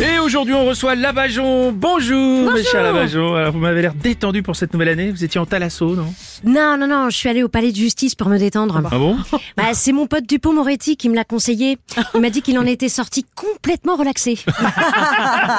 Et aujourd'hui, on reçoit Labajon. Bonjour, mes chers Labajon. Alors, vous m'avez l'air détendu pour cette nouvelle année. Vous étiez en talasso, non? Non, non, non, je suis allée au palais de justice pour me détendre. Ah bon? Bah, c'est mon pote Dupont-Moretti qui me l'a conseillé. Il m'a dit qu'il en était sorti complètement relaxé.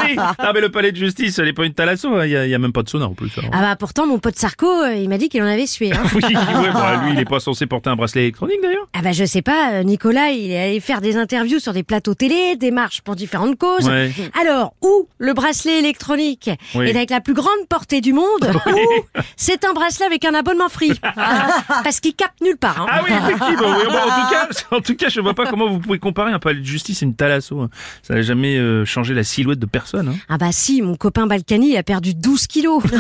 Oui. Ah, mais le palais de justice, ce n'est pas une talasso. hein. Il y, a, même pas de sauna en plus. alors. Ah bah pourtant, mon pote Sarko, euh, il m'a dit qu'il en avait sué. Hein. Oui, ouais, bah, lui, il est pas censé porter un bracelet électronique d'ailleurs. Ah bah je sais pas, euh, Nicolas, il est allé faire des interviews sur des plateaux télé, des marches pour différentes causes. Ouais. Alors, où le bracelet électronique Oui. est avec la plus grande portée du monde, ou c'est un bracelet avec un abonnement free. Parce qu'il capte nulle part. hein. Ah oui, effectivement. oui. Bon, en, tout cas, en tout cas, je vois pas comment vous pouvez comparer un palais de justice et une talasso. hein. Ça n'a jamais euh, changé la silhouette de personne. hein. Ah bah si, mon copain Balkany a perdu 12 kilos.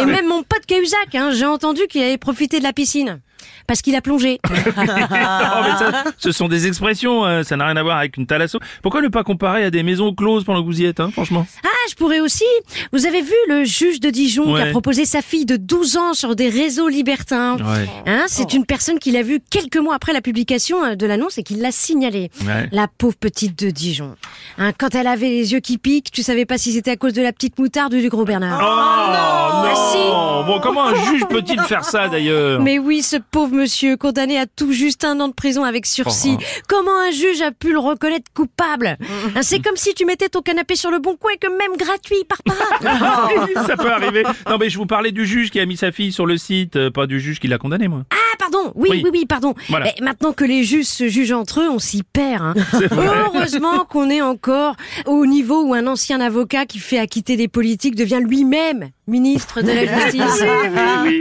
Et même mon pote Cahuzac, hein, j'ai entendu qu'il avait profité de la piscine. Parce qu'il a plongé. Oh, mais ça, ce sont des expressions, hein. ça n'a rien à voir avec une talasso. Pourquoi ne pas comparer à des maisons closes pendant que vous y êtes, hein, franchement? Ah, je pourrais aussi. Vous avez vu le juge de Dijon qui a proposé sa fille de 12 ans sur des réseaux libertins Ouais. Hein, c'est une personne qui l'a vu quelques mois après la publication euh, de l'annonce et qui l'a signalé. Ouais. La pauvre petite de Dijon. Hein, quand elle avait les yeux qui piquent, tu savais pas si c'était à cause de la petite moutarde ou du gros Bernard. Oh, non, Ah, Bon, comment un juge peut-il faire ça d'ailleurs? Mais oui, ce pauvre monsieur, condamné à tout juste un an de prison avec sursis. Oh. Comment un juge a pu le reconnaître coupable? Hein, C'est comme si tu mettais ton canapé sur le bon coin et que même gratuit, il part pas. ça peut arriver. Non, mais je vous parlais du juge qui a mis sa fille sur le site, euh, pas du juge qui l'a condamné, moi. Ah, pardon, oui, Oui. oui, oui, pardon. Voilà. Maintenant que les juges se jugent entre eux, on s'y perd. hein. Heureusement qu'on est encore au niveau où un ancien avocat qui fait acquitter des politiques devient lui-même ministre de la Justice.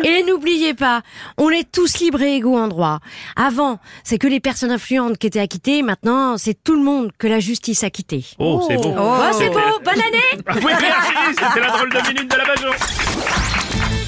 Et n'oubliez pas, on est tous libres et égaux en droit. Avant, c'est que les personnes influentes qui étaient acquittées, maintenant, c'est tout le monde que la justice a quitté. Oh, c'est bon. Oh, c'est beau, bonne année Oui, merci, c'était la drôle de minute de la Bajon.